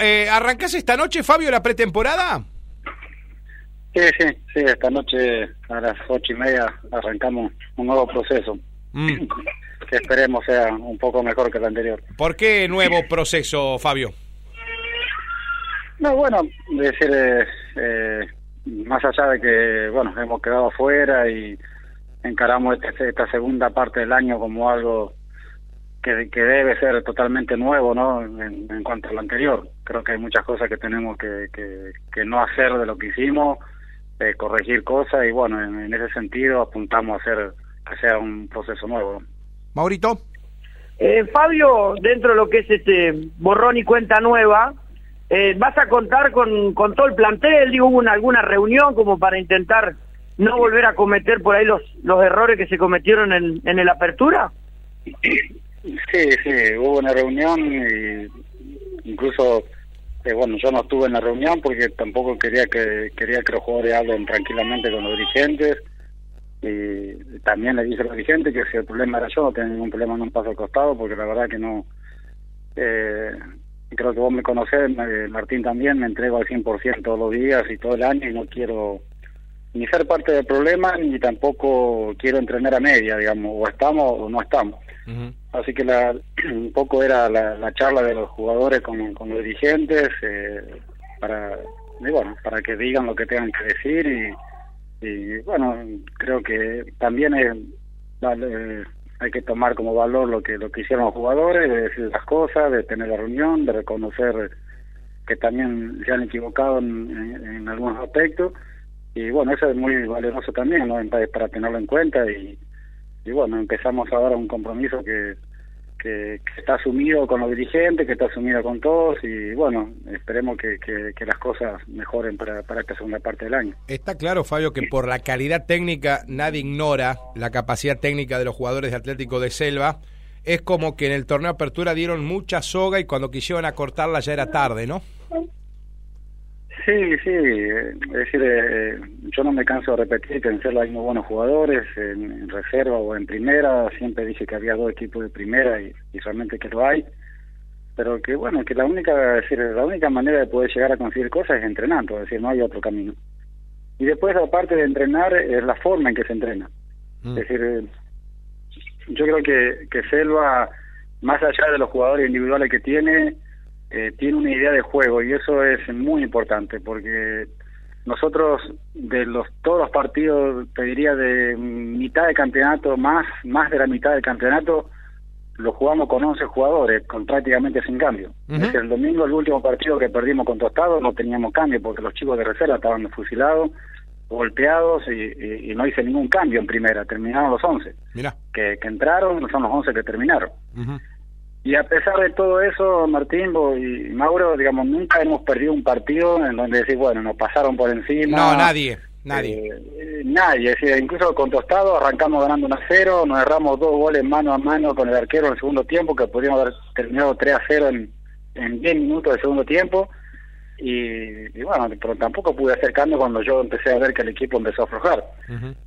Eh, ¿Arrancás esta noche, Fabio, la pretemporada? Sí, sí, sí, esta noche a las ocho y media arrancamos un nuevo proceso. Mm. Que esperemos sea un poco mejor que el anterior. ¿Por qué nuevo proceso, Fabio? No, bueno, decir, eh, eh, más allá de que, bueno, hemos quedado afuera y encaramos este- esta segunda parte del año como algo que, que debe ser totalmente nuevo, ¿no? En, en cuanto al anterior. Creo que hay muchas cosas que tenemos que, que, que no hacer de lo que hicimos, eh, corregir cosas y bueno, en, en ese sentido apuntamos a hacer que sea un proceso nuevo. Maurito. Eh, Fabio, dentro de lo que es este borrón y cuenta nueva, eh, ¿vas a contar con, con todo el plantel? Digo, ¿hubo una- alguna reunión como para intentar no volver a cometer por ahí los, los errores que se cometieron en, en el apertura? Sí, sí, hubo una reunión y incluso, eh, bueno, yo no estuve en la reunión porque tampoco quería que quería que los jugadores hablen tranquilamente con los dirigentes. Y también le dije a los dirigentes que si el problema era yo, no tenía ningún problema en un paso al costado porque la verdad que no, eh, creo que vos me conocés, Martín también, me entrego al 100% todos los días y todo el año y no quiero ni ser parte del problema ni tampoco quiero entrenar a media, digamos, o estamos o no estamos. Así que la, un poco era la, la charla de los jugadores con, con los dirigentes eh, para y bueno para que digan lo que tengan que decir y, y bueno creo que también es, vale, hay que tomar como valor lo que lo que hicieron los jugadores de decir las cosas de tener la reunión de reconocer que también se han equivocado en, en- en algunos aspectos y bueno eso es muy valioso también ¿no? para, tenerlo en cuenta y y bueno, empezamos ahora un compromiso que, que, que está asumido con los dirigentes, que está asumido con todos y bueno, esperemos que, que, que las cosas mejoren para, para esta segunda parte del año. Está claro, Fabio, que por la calidad técnica nadie ignora la capacidad técnica de los jugadores de Atlético de Selva. Es como que en el torneo de apertura dieron mucha soga y cuando quisieron acortarla ya era tarde, ¿no? Sí, sí, es decir, eh, yo no me canso de repetir que en Cerro hay muy buenos jugadores, en, en reserva o en primera, siempre dije que había dos equipos de primera y, y realmente que lo hay, pero que bueno, que la única, es decir, la única manera de poder llegar a conseguir cosas es entrenando, es decir, no hay otro camino. Y después, aparte de entrenar, es la forma en que se entrena. Mm. Es decir, yo creo que, que Selva, más allá de los jugadores individuales que tiene, eh, tiene una idea de juego y eso es muy importante porque nosotros de los todos los partidos, te diría de mitad de campeonato, más más de la mitad del campeonato, lo jugamos con 11 jugadores, con prácticamente sin cambio. Decir, el domingo, el último partido que perdimos con Tostado, no teníamos cambio porque los chicos de reserva estaban fusilados, golpeados y, y- y no hice ningún cambio en primera, terminaron los 11 Mirá. que, que entraron, son los 11 que terminaron. Y a pesar de todo eso, Martín y Mauro, digamos, nunca hemos perdido un partido en donde decir, bueno, nos pasaron por encima. No, nadie, nadie. Eh, nadie, es decir, incluso con Tostado arrancamos ganando 1 a 0, nos erramos dos goles mano a mano con el arquero en el segundo tiempo, que podríamos haber terminado 3 a 0 en, en 10 minutos del segundo tiempo. Y, y bueno, pero tampoco pude hacer cambio cuando yo empecé a ver que el equipo empezó a aflojar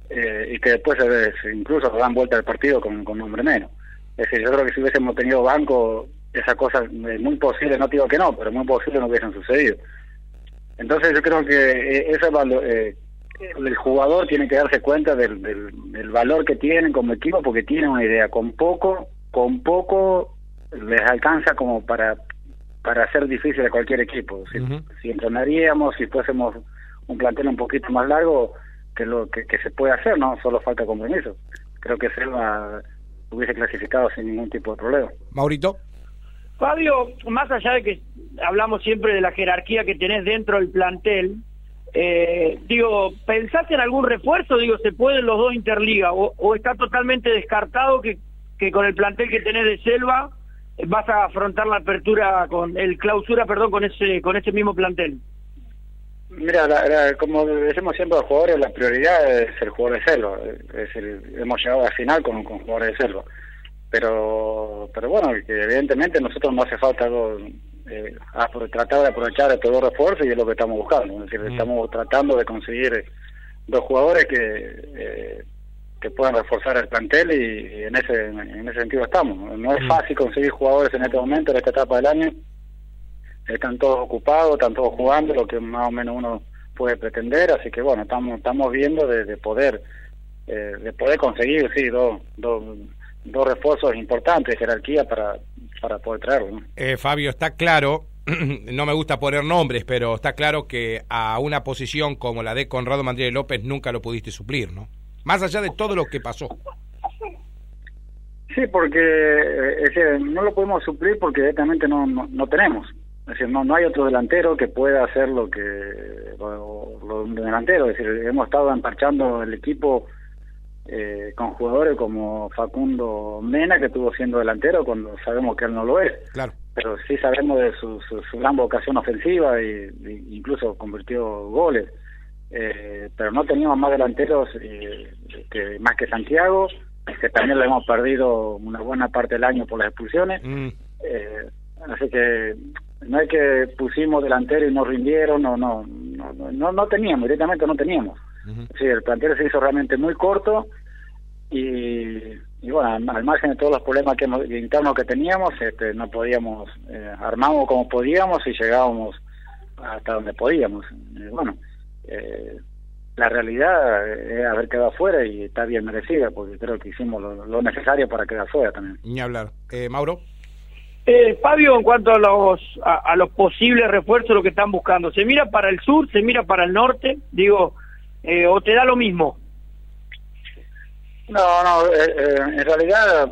eh, y que después se- incluso se dan vuelta al partido con, con un hombre menos. Es decir, yo creo que si hubiésemos tenido banco, esas cosas es muy posible, no digo que no, pero muy posible no hubiesen sucedido. Entonces yo creo que eh, ese valo- eh, el jugador tiene que darse cuenta del, del, del valor que tienen como equipo porque tienen una idea, con poco, con poco les alcanza como para para hacer difícil a cualquier equipo. Si, entrenaríamos, si fuésemos un plantel un poquito más largo, que lo que, que se puede hacer, no solo falta compromiso. Creo que Selva hubiese clasificado sin ningún tipo de problema. Maurito. Fabio, más allá de que hablamos siempre de la jerarquía que tenés dentro del plantel, eh, digo, ¿pensás en algún refuerzo? Digo, ¿se pueden los dos interliga? ¿O, o está totalmente descartado que, que con el plantel que tenés de Selva eh, vas a afrontar la apertura con el clausura, perdón, con ese con ese mismo plantel? Mira, la- la- como decimos siempre a los jugadores, la prioridad es el jugador de Selva. Es decir, hemos llegado al final con, con jugadores de Selva. Pero pero bueno, que evidentemente nosotros no hace falta algo, eh, tratar de aprovechar estos dos refuerzos y es lo que estamos buscando. Es decir, Mm. estamos tratando de conseguir dos jugadores que eh, que puedan reforzar el plantel y, y en ese en ese sentido estamos. No es Mm. fácil conseguir jugadores en este momento, en esta etapa del año están todos ocupados, están todos jugando, lo que más o menos uno puede pretender, así que bueno, estamos estamos viendo de, poder eh, de poder conseguir, sí, dos, dos, dos refuerzos importantes de jerarquía para, para poder traerlo. Eh, Fabio, está claro, no me gusta poner nombres, pero está claro que a una posición como la de Conrado Mandriel López nunca lo pudiste suplir, ¿no? Más allá de todo lo que pasó. Sí, porque eh, no lo podemos suplir porque directamente no, no, tenemos. Es decir, no, no hay otro delantero que pueda hacer lo que lo, delantero. Es decir, hemos estado emparchando el equipo eh, con jugadores como Facundo Mena, que estuvo siendo delantero cuando sabemos que él no lo es. Claro. Pero sí sabemos de su, su, gran vocación ofensiva e, incluso convirtió goles. Eh, pero no teníamos más delanteros eh, que más que Santiago, que también lo hemos perdido una buena parte del año por las expulsiones. Mm. Eh, así que no es que pusimos delantero y no rindieron, no, no, no, no, teníamos, directamente no teníamos. Sí, el plantel se hizo realmente muy corto y, y bueno, al, margen de todos los problemas que internos que teníamos, este, no podíamos, eh, armamos como podíamos y llegábamos hasta donde podíamos. bueno, eh, la realidad es haber quedado afuera y está bien merecida, porque creo que hicimos lo, necesario para quedar fuera también. Ni hablar. Eh, Mauro. Eh, Fabio, en cuanto a los a, los posibles refuerzos, lo que están buscando, ¿se mira para el sur, se mira para el norte? Digo, eh, ¿o te da lo mismo? No, no, eh, en realidad,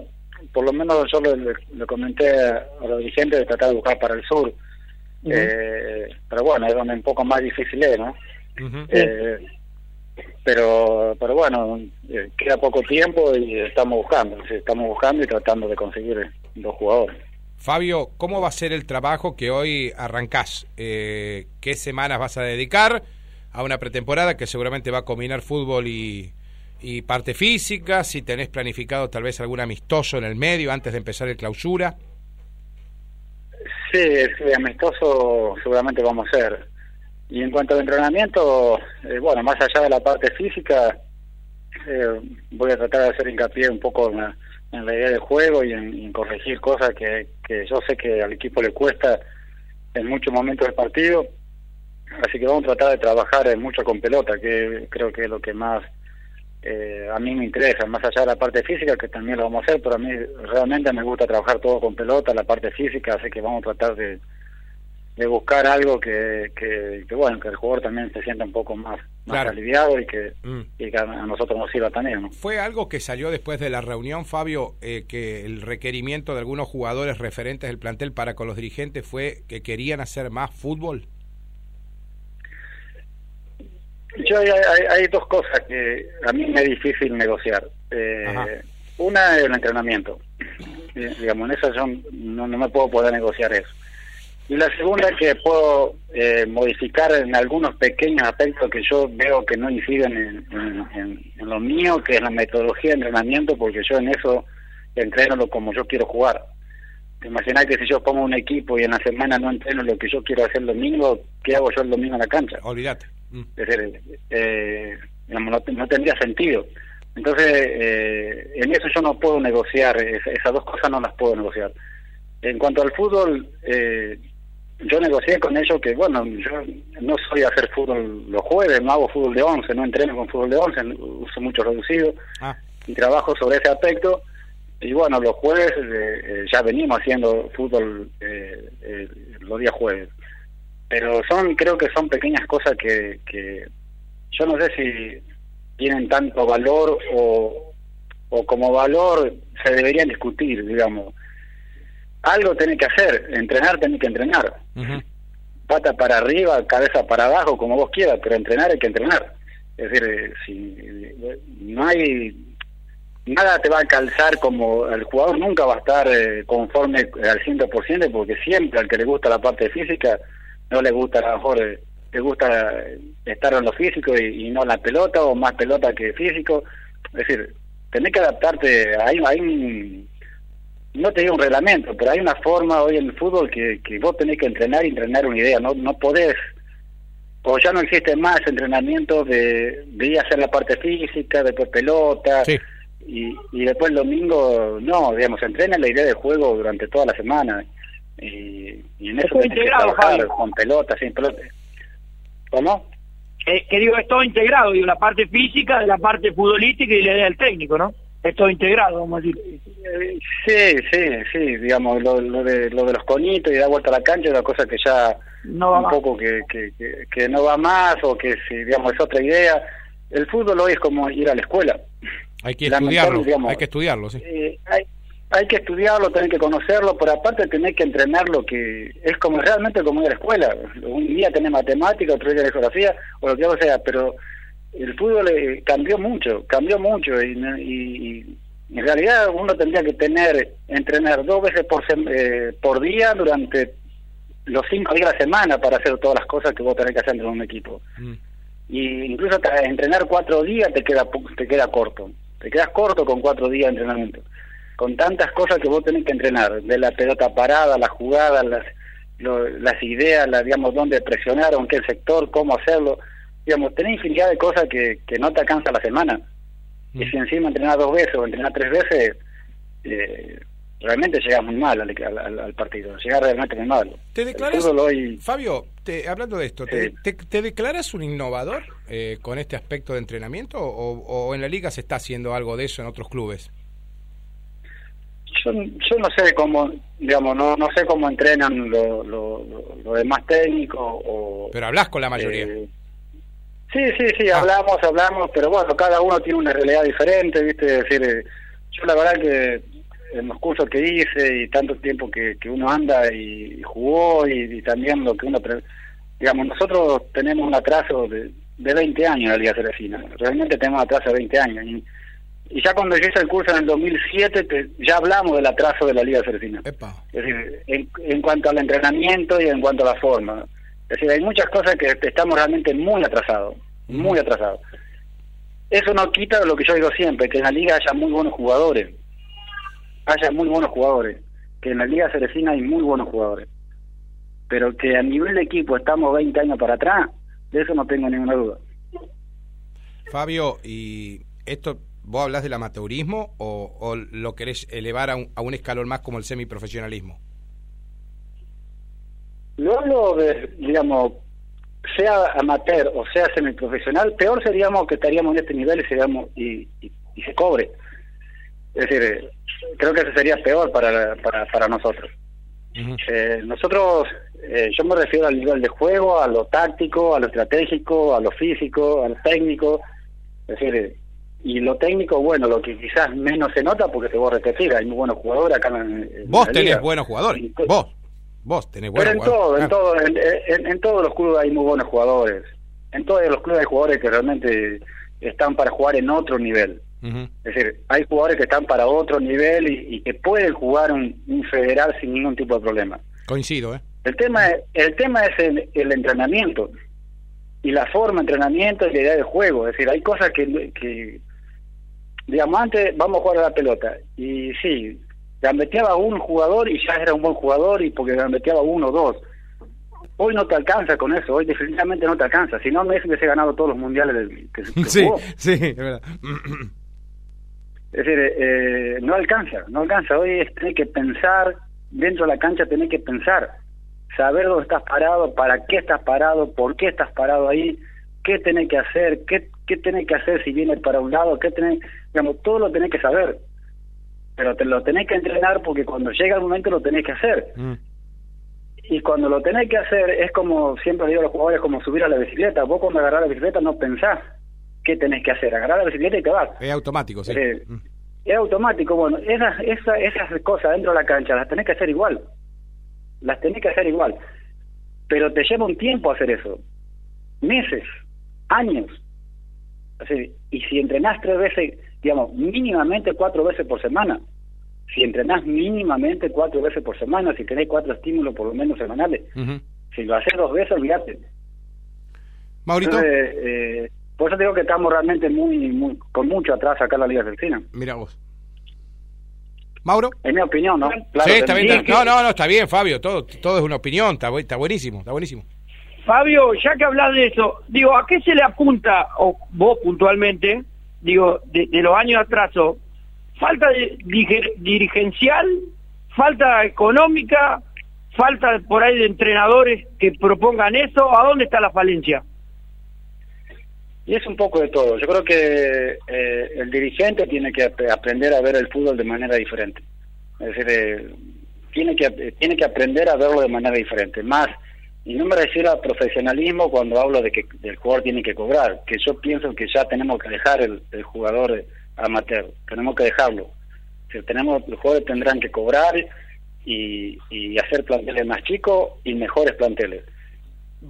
por lo menos yo le, comenté a los dirigentes de tratar de buscar para el sur. pero bueno, es donde un poco más difícil es, ¿no? pero pero bueno queda poco tiempo y estamos buscando estamos buscando y tratando de conseguir los jugadores Fabio, ¿cómo va a ser el trabajo que hoy arrancás? Eh, ¿Qué semanas vas a dedicar a una pretemporada que seguramente va a combinar fútbol y, parte física? Si tenés planificado tal vez algún amistoso en el medio antes de empezar el clausura. Sí, sí amistoso seguramente vamos a hacer. Y en cuanto al entrenamiento, eh, bueno, más allá de la parte física, eh, voy a tratar de hacer hincapié un poco en la, en la idea del juego y en, corregir cosas que, que yo sé que al equipo le cuesta en muchos momentos del partido. Así que vamos a tratar de trabajar mucho con pelota, que creo que es lo que más eh, a mí me interesa, más allá de la parte física, que también lo vamos a hacer, pero a mí realmente me gusta trabajar todo con pelota, la parte física, así que vamos a tratar de, de buscar algo que, que, bueno que el jugador también se sienta un poco más, más aliviado y que, mm. y que a nosotros nos sirva también fue algo que salió después de la reunión Fabio eh, que el requerimiento de algunos jugadores referentes del plantel para con los dirigentes fue que querían hacer más fútbol. Yo hay, hay, dos cosas que a mí me es difícil negociar. Eh, una es el entrenamiento. Digamos en eso yo no, no me puedo poder negociar eso y la segunda es que puedo eh, modificar en algunos pequeños aspectos que yo veo que no inciden en, en, lo mío, que es la metodología de entrenamiento, porque yo en eso entreno lo como yo quiero jugar. Te imaginas que si yo pongo un equipo y en la semana no entreno lo que yo quiero hacer el domingo, ¿qué hago yo el domingo en la cancha? Olvídate. Mm. Es decir, eh, no, no, tendría sentido. Entonces, eh, en eso yo no puedo negociar, esas dos cosas no las puedo negociar. En cuanto al fútbol, eh, yo negocié con ellos que, bueno, yo no soy a hacer fútbol los jueves, no hago fútbol de 11, no entreno con fútbol de 11, uso mucho reducido ah. y trabajo sobre ese aspecto. Y bueno, los jueves eh, eh, ya venimos haciendo fútbol eh, los días jueves. Pero son, creo que son pequeñas cosas que, que yo no sé si tienen tanto valor o, o como valor se deberían discutir, digamos algo tenés que hacer, entrenar tenés que entrenar. Pata para arriba, cabeza para abajo, como vos quieras, pero entrenar hay que entrenar. Es decir, eh, si no hay nada te va a calzar como el jugador nunca va a estar eh, conforme al 100% porque siempre al que le gusta la parte física no le gusta a lo mejor eh, le gusta estar en lo físico y, no la pelota o más pelota que físico es decir tenés que adaptarte hay, hay un, no te digo un reglamento, pero hay una forma hoy en el fútbol que, que vos tenés que entrenar y entrenar una idea, no no podés, o ya no existe más entrenamiento de, de ir a hacer la parte física, después pelota, y, y después el domingo, no, digamos, entrena la idea de juego durante toda la semana. y, y en eso tenés que trabajar con pelota, sin pelota. ¿Cómo? Eh, que digo, es todo integrado, digo, la parte física de la parte futbolística y la idea del técnico, ¿no? Es todo integrado, vamos a decir. Sí, sí, sí, digamos, lo, lo, de, lo de los conitos y dar vuelta a la cancha es una cosa que ya no va un más. poco que, que, que, que no va más o que si, digamos, es otra idea. El fútbol hoy es como ir a la escuela. Hay que estudiarlo, digamos. hay que estudiarlo, sí. Eh, hay, hay que estudiarlo, tener que conocerlo, pero aparte tener que entrenar lo que es como realmente como ir a la escuela. Un día tenés matemática, otro día geografía, o lo que sea, pero el fútbol eh, cambió mucho, cambió mucho y, y- y en realidad uno tendría que tener, entrenar dos veces por, eh, por día durante los cinco días de la semana para hacer todas las cosas que vos tenés que hacer en un equipo Mm. y incluso hasta entrenar cuatro días te queda te queda corto te quedas corto con cuatro días de entrenamiento con tantas cosas que vos tenés que entrenar de la pelota parada las jugadas las lo- las ideas las digamos dónde presionar en qué sector cómo hacerlo digamos tenés infinidad de cosas que, que no te alcanza la semana y Mm. si encima entrenar dos veces o entrenar tres veces eh, realmente llegas muy mal al, al- al partido llegas realmente muy mal ¿Te declaras, hoy Fabio, te- hablando de esto, ¿te, Sí. te- te declaras un innovador eh, con este aspecto de entrenamiento o, o en la liga se está haciendo algo de eso en otros clubes? yo, yo no sé cómo, digamos, no, no sé cómo entrenan los lo, demás técnicos o... Pero hablas con la mayoría. eh, sí, sí, sí, Ah. hablamos, hablamos, pero bueno, cada uno tiene una realidad diferente, ¿viste? Es decir, eh, yo la verdad que en los cursos que hice y tanto tiempo que, que uno anda y, jugó y, y también lo que uno... pre- Digamos, nosotros tenemos un atraso de, de 20 años en la Liga Celestina, realmente tenemos un atraso de 20 años. Y, y ya cuando yo hice el curso en el 2007, te- ya hablamos del atraso de la Liga. Epa. Es decir, en, en cuanto al entrenamiento y en cuanto a la forma. Es decir, hay muchas cosas que estamos realmente muy atrasados, muy atrasados. Eso no quita lo que yo digo siempre, que en la liga haya muy buenos jugadores. Haya muy buenos jugadores. Que en la liga cerecina hay muy buenos jugadores. Pero que a nivel de equipo estamos 20 años para atrás, de eso no tengo ninguna duda. Fabio, ¿y esto vos hablas del amateurismo o, o lo querés elevar a un, a un escalón más como el semiprofesionalismo? Lo hablo de, digamos, sea amateur o sea semiprofesional, peor seríamos que estaríamos en este nivel y, seríamos, y, y, y se cobre. Es decir, eh, creo que eso sería peor para, para, para nosotros. Eh, nosotros, eh, yo me refiero al nivel de juego, a lo táctico, a lo estratégico, a lo físico, a lo técnico. Es decir, eh, y lo técnico, bueno, lo que quizás menos se nota, porque te voy a repetir, hay muy buenos jugadores acá en, en Vos tenés buenos jugadores. Vos. Vos tenés buenos pero en todo, jugadores. en Ah. todo, en, en- en todos los clubes hay muy buenos jugadores. En todos los clubes hay jugadores que realmente están para jugar en otro nivel. Es decir, hay jugadores que están para otro nivel y, y que pueden jugar un, un federal sin ningún tipo de problema. Coincido, ¿eh? El tema, es- el tema es el, el entrenamiento y la forma de entrenamiento y la idea de juego. Es decir, hay cosas que, que digamos, antes vamos a jugar a la pelota y sí, gambeteaba un jugador y ya era un buen jugador y porque gambeteaba uno o dos. Hoy no te alcanza con eso, hoy definitivamente no te alcanza. Si no, Messi hubiese ganado todos los mundiales del- que, que Sí, jugó. sí, es verdad. Es decir, eh, no alcanza, no alcanza. Hoy es tener que pensar, dentro de la cancha tener que pensar, saber dónde estás parado, para qué estás parado, por qué estás parado ahí, qué tenés que hacer, qué, qué tenés que hacer si vienes para un lado, qué tenés, digamos, todo lo tenés que saber. Pero te lo tenés que entrenar porque cuando llega el momento lo tenés que hacer. Mm. Y cuando lo tenés que hacer es como, siempre digo a los jugadores, como subir a la bicicleta. Vos cuando agarrás la bicicleta no pensás qué tenés que hacer. Agarrás la bicicleta y te vas. Es automático, sí. Eh, Mm. es automático. Bueno, esas, esas, esas cosas dentro de la cancha las tenés que hacer igual. Las tenés que hacer igual. Pero te lleva un tiempo hacer eso. Meses, años. Así, y si entrenás tres veces, digamos, mínimamente cuatro veces por semana. Si entrenás mínimamente cuatro veces por semana, si tenés cuatro estímulos por lo menos semanales. Si lo haces dos veces, olvídate. Maurito, Entonces, eh, por eso digo que estamos realmente muy, muy con mucho atrás acá en la Liga Argentina. mira vos. Mauro. Es mi opinión, ¿no? Claro sí, está bien. No, no, no, está bien, Fabio. Todo, todo es una opinión. Está, está buenísimo, está buenísimo. Fabio, ya que hablas de eso, digo, ¿a qué se le apunta, o vos puntualmente, digo, de, los años de atraso? ¿Falta de, dirigencial? ¿Falta económica? falta por ahí de entrenadores que propongan eso, ¿a dónde está la falencia? Y es un poco de todo. Yo creo que eh, el dirigente tiene que aprender a ver el fútbol de manera diferente. Es decir, eh, tiene que tiene que aprender a verlo de manera diferente. Más, y no me refiero a profesionalismo cuando hablo de que el jugador tiene que cobrar, que yo pienso que ya tenemos que dejar el, jugador amateur, tenemos que dejarlo. Si tenemos, los jugadores tendrán que cobrar y, y hacer planteles más chicos y mejores planteles,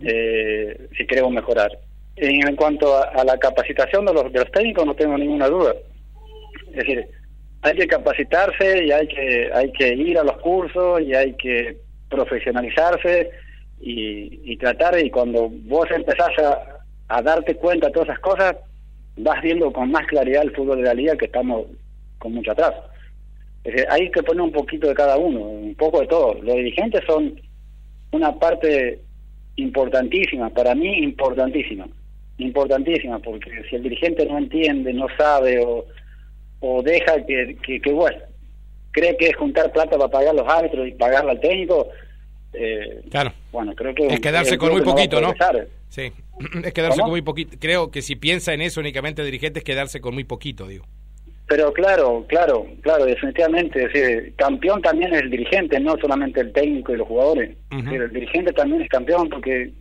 eh, si queremos mejorar en, cuanto a, la capacitación de los, de los técnicos, no tengo ninguna duda. Es decir, hay que capacitarse y hay que, hay que ir a los cursos y hay que profesionalizarse y, tratar, y cuando vos empezás a, darte cuenta de todas esas cosas, vas viendo con más claridad el fútbol de la liga que estamos con mucho atrás. Es decir, hay que poner un poquito de cada uno, un poco de todo. Los dirigentes son una parte importantísima, para mí importantísima importantísima, porque si el dirigente no entiende, no sabe o, o deja que, que, bueno, cree que es juntar plata para pagar los árbitros y pagarle al técnico, eh, claro. Bueno, creo que es quedarse con muy poquito, ¿no? Sí, es quedarse con muy poquito. Creo que si piensa en eso únicamente el dirigente es quedarse con muy poquito, digo. Pero claro, claro, claro, definitivamente. Es decir, campeón también es el dirigente, no solamente el técnico y los jugadores. el dirigente también es campeón porque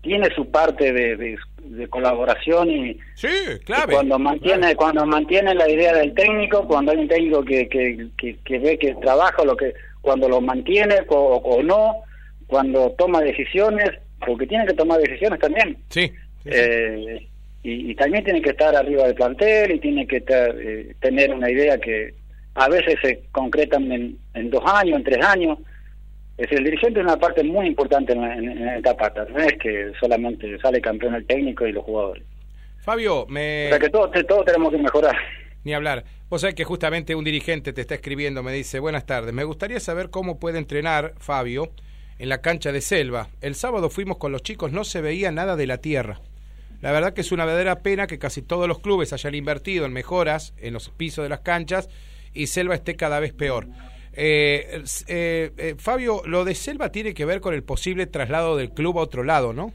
tiene su parte de, de, colaboración y, sí, clave, cuando mantiene cuando mantiene la idea del técnico cuando hay un técnico que, que, que, ve que trabaja lo que cuando lo mantiene o, no cuando toma decisiones porque tiene que tomar decisiones también sí, eh, y, también tiene que estar arriba del plantel y tiene que eh, tener una idea que a veces se concretan en, en dos años en tres años es el dirigente es una parte muy importante en, en, esta pata, no es que solamente sale campeón el técnico y los jugadores. Fabio, me... O sea que todos, todos tenemos que mejorar. Ni hablar. Vos sabés que justamente un dirigente te está escribiendo, me dice, buenas tardes, me gustaría saber cómo puede entrenar Fabio en la cancha de Selva. El sábado fuimos con los chicos, no se veía nada de la tierra. La verdad que es una verdadera pena que casi todos los clubes hayan invertido en mejoras en los pisos de las canchas y Selva esté cada vez peor. Eh, eh, eh, Fabio, lo de Selva tiene que ver con el posible traslado del club a otro lado, ¿no?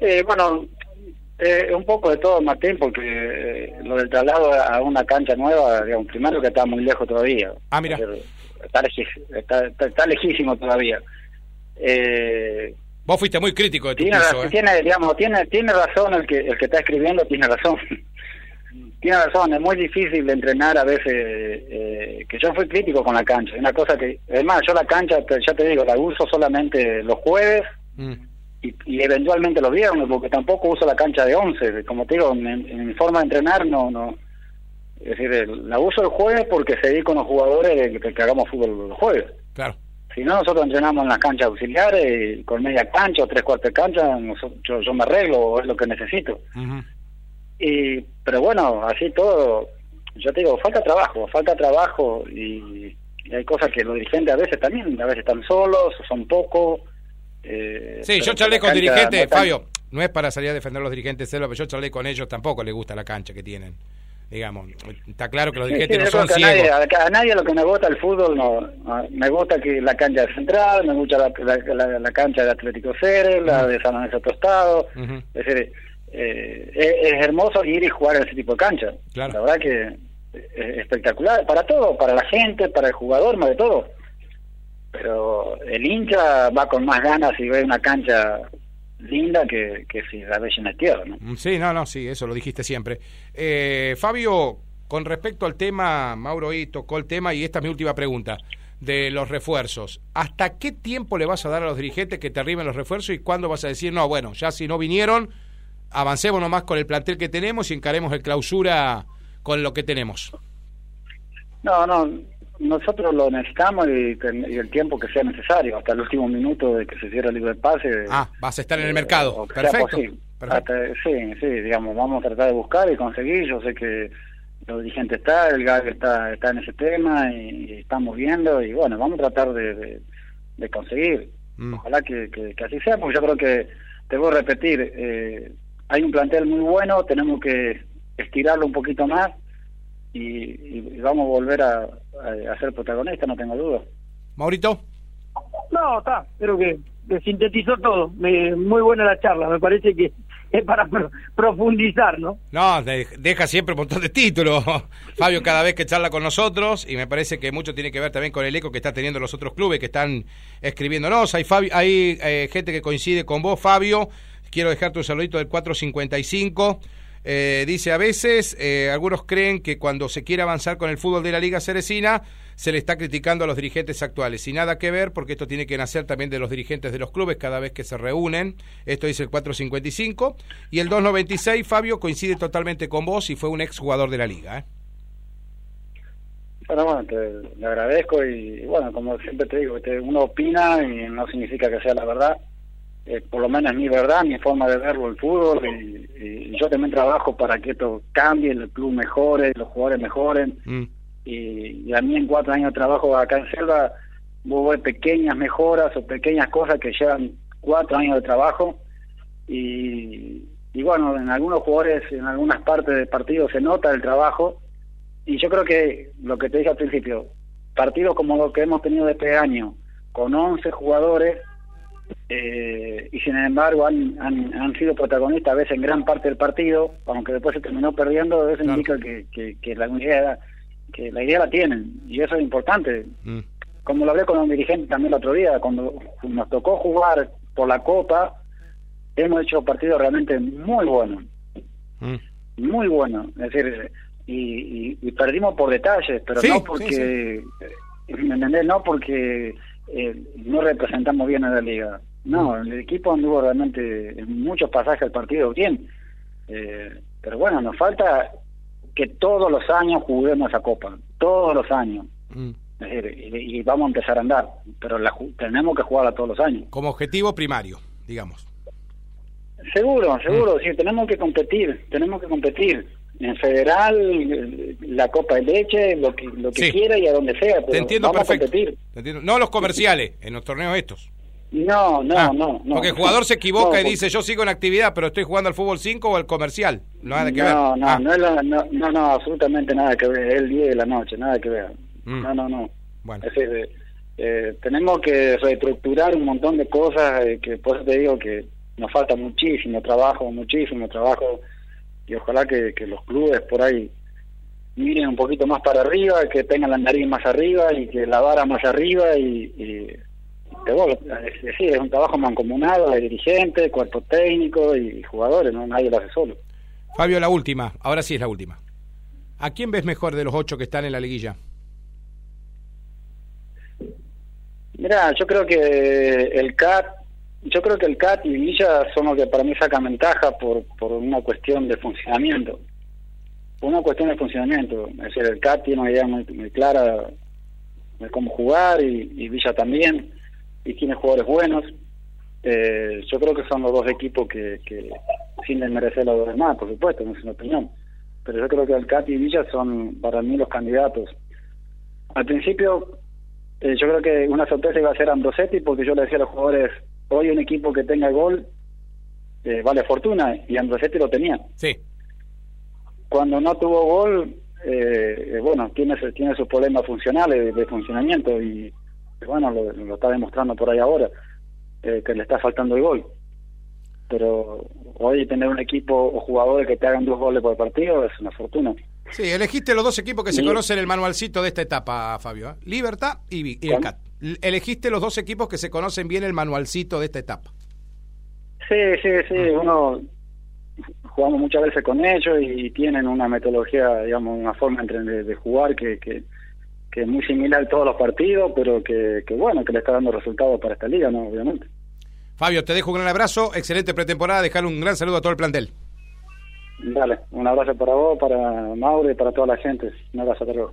Eh, bueno, un poco de todo, Martín, porque lo del traslado a una cancha nueva, digamos, primero que está muy lejos todavía. Ah, mira. Está, está, lejísimo todavía. Vos fuiste muy crítico de tu tiene, tiene, digamos, tiene, tiene razón el que, el que está escribiendo, tiene razón. Tiene razón, es muy difícil de entrenar a veces, eh, que yo fui crítico con la cancha, es una cosa que, además yo la cancha, ya te digo, la uso solamente los jueves mm. y, eventualmente los viernes, porque tampoco uso la cancha de 11, como te digo, en, mi forma de entrenar no, no, es decir, la uso el jueves porque seguí con los jugadores de que, hagamos fútbol los jueves. Claro. Si no, nosotros entrenamos en las canchas auxiliares, con media cancha o tres cuartos de cancha, yo, yo me arreglo, es lo que necesito. Y, pero bueno, así todo, yo te digo, falta trabajo, falta trabajo y, hay cosas que los dirigentes a veces también, a veces están solos, son pocos. Eh, sí, yo charlé con dirigentes, Fabio, no es para salir a defender a los dirigentes, pero yo charlé con ellos, tampoco les gusta la cancha que tienen. Digamos, está claro que los dirigentes no son ciegos. A nadie, lo que me gusta el fútbol, no, me gusta que la cancha central, me gusta la, la, cancha de Atlético Ceres, la de San Lorenzo Tostado, es decir, eh, es, hermoso ir y jugar en ese tipo de cancha. La verdad que es espectacular para todo, para la gente, para el jugador, más de todo. Pero el hincha va con más ganas y ve una cancha linda que, que si la ves en la tierra. ¿no? Mm, sí, no, no, sí, eso lo dijiste siempre. Eh, Fabio, con respecto al tema, Mauro ahí tocó el tema y esta es mi última pregunta de los refuerzos. ¿Hasta qué tiempo le vas a dar a los dirigentes que te arriben los refuerzos y cuándo vas a decir, no, bueno, ya si no vinieron, avancemos nomás con el plantel que tenemos y encaremos el clausura con lo que tenemos. No, no, nosotros lo necesitamos y, el tiempo que sea necesario, hasta el último minuto de que se cierre el libro de pase. Ah, vas a estar en el mercado. Perfecto. sí, sí, digamos, vamos a tratar de buscar y conseguir. Yo sé que el dirigente está, el GAG está, está en ese tema y, estamos viendo y bueno, vamos a tratar de, de, conseguir. Mm. Ojalá que, que, así sea, porque yo creo que, te voy a repetir, eh, hay un plantel muy bueno, tenemos que estirarlo un poquito más y, vamos a volver a, ser protagonistas, no tengo duda. Maurito. No, está, creo que, sintetizó todo. muy buena la charla, me parece que es para profundizar, ¿no? No, deja siempre un montón de títulos, Fabio, cada vez que charla con nosotros, y me parece que mucho tiene que ver también con el eco que está teniendo los otros clubes que están escribiéndonos. Hay, Fabio, hay eh, gente que coincide con vos, Fabio. Quiero dejarte un saludito del 455. Eh, dice, a veces eh, algunos creen que cuando se quiere avanzar con el fútbol de la Liga Ceresina, se le está criticando a los dirigentes actuales. Y nada que ver, porque esto tiene que nacer también de los dirigentes de los clubes cada vez que se reúnen. Esto dice el 455. Y el 296, Fabio, coincide totalmente con vos y fue un ex jugador de la Liga. ¿eh? Bueno, bueno, te, le agradezco y bueno, como siempre te digo, uno opina y no significa que sea la verdad eh, por lo menos mi verdad, mi forma de verlo el fútbol, y, yo también trabajo para que esto cambie, el club mejore, los jugadores mejoren, mm. y, a mí en cuatro años de trabajo acá en Selva hubo pequeñas mejoras o pequeñas cosas que llevan cuatro años de trabajo, y, y bueno, en algunos jugadores, en algunas partes del partido se nota el trabajo, y yo creo que lo que te dije al principio, partidos como los que hemos tenido este año, con 11 jugadores, eh, y sin embargo han, han, sido protagonistas a veces en gran parte del partido, aunque después se terminó perdiendo, eso indica que, que, la idea, que la idea la tienen, y eso es importante. Mm. Como lo hablé con un dirigente también el otro día, cuando nos tocó jugar por la Copa, hemos hecho partidos realmente muy buenos, mm. muy buenos, es decir, y, y, perdimos por detalles, pero no porque, ¿me entendés? No porque eh, no representamos bien a la liga. No, mm. el equipo anduvo realmente en muchos pasajes del partido bien. Eh, pero bueno, nos falta que todos los años juguemos esa copa, todos los años. Mm. y, vamos a empezar a andar, pero la, tenemos que jugarla todos los años. Como objetivo primario, digamos. Seguro, seguro, mm. sí, tenemos que competir, tenemos que competir en federal, la copa de leche, lo que, lo que quiera y a donde sea. Pero Te entiendo perfecto. No los comerciales, en los torneos estos. No, no, ah, no, Porque el jugador se equivoca y dice, yo sigo en actividad, pero estoy jugando al fútbol 5 o al comercial. No, nada que ver. no, ah. no, no, no, no, absolutamente nada que ver. Es el día de la noche, nada que ver. Mm. No, no, no. Bueno. Es decir, eh, tenemos que reestructurar un montón de cosas eh, que por eso te digo que nos falta muchísimo trabajo, muchísimo trabajo y ojalá que, los clubes por ahí miren un poquito más para arriba, que tengan la nariz más arriba y que la vara más arriba y, y es, es un trabajo mancomunado de dirigentes, cuerpo técnico y jugadores, no nadie lo hace solo. Fabio, la última, ahora sí es la última. ¿A quién ves mejor de los ocho que están en la liguilla? Mira, yo creo que el CAT yo creo que el CAT y Villa son los que para mí sacan ventaja por, por una cuestión de funcionamiento. una cuestión de funcionamiento. Es decir, el CAT tiene una idea muy, clara de cómo jugar y, Villa también, y tiene jugadores buenos. Eh, yo creo que son los dos equipos que, que sin desmerecer los demás, por supuesto, no es una opinión. Pero yo creo que el CAT y Villa son para mí los candidatos. Al principio, eh, yo creo que una sorpresa iba a ser Ambrosetti, porque yo le decía a los jugadores hoy un equipo que tenga gol eh, vale fortuna y Androsetti lo tenía. Sí. Cuando no tuvo gol, eh, bueno, tiene, tiene sus problemas funcionales de, funcionamiento y bueno, lo, está demostrando por ahí ahora, eh, que le está faltando el gol. Pero hoy tener un equipo o jugadores que te hagan dos goles por partido es una fortuna. Sí, elegiste los dos equipos que se conocen el manualcito de esta etapa, Fabio. Libertad y, y el CAT elegiste los dos equipos que se conocen bien el manualcito de esta etapa. Sí, sí, sí, uno jugamos muchas veces con ellos y tienen una metodología, digamos, una forma de, jugar que, que, es muy similar a todos los partidos, pero que, que bueno, que le está dando resultados para esta liga, ¿no? Obviamente. Fabio, te dejo un gran abrazo, excelente pretemporada, dejar un gran saludo a todo el plantel. Dale, un abrazo para vos, para Mauro y para toda la gente. Un abrazo, hasta luego.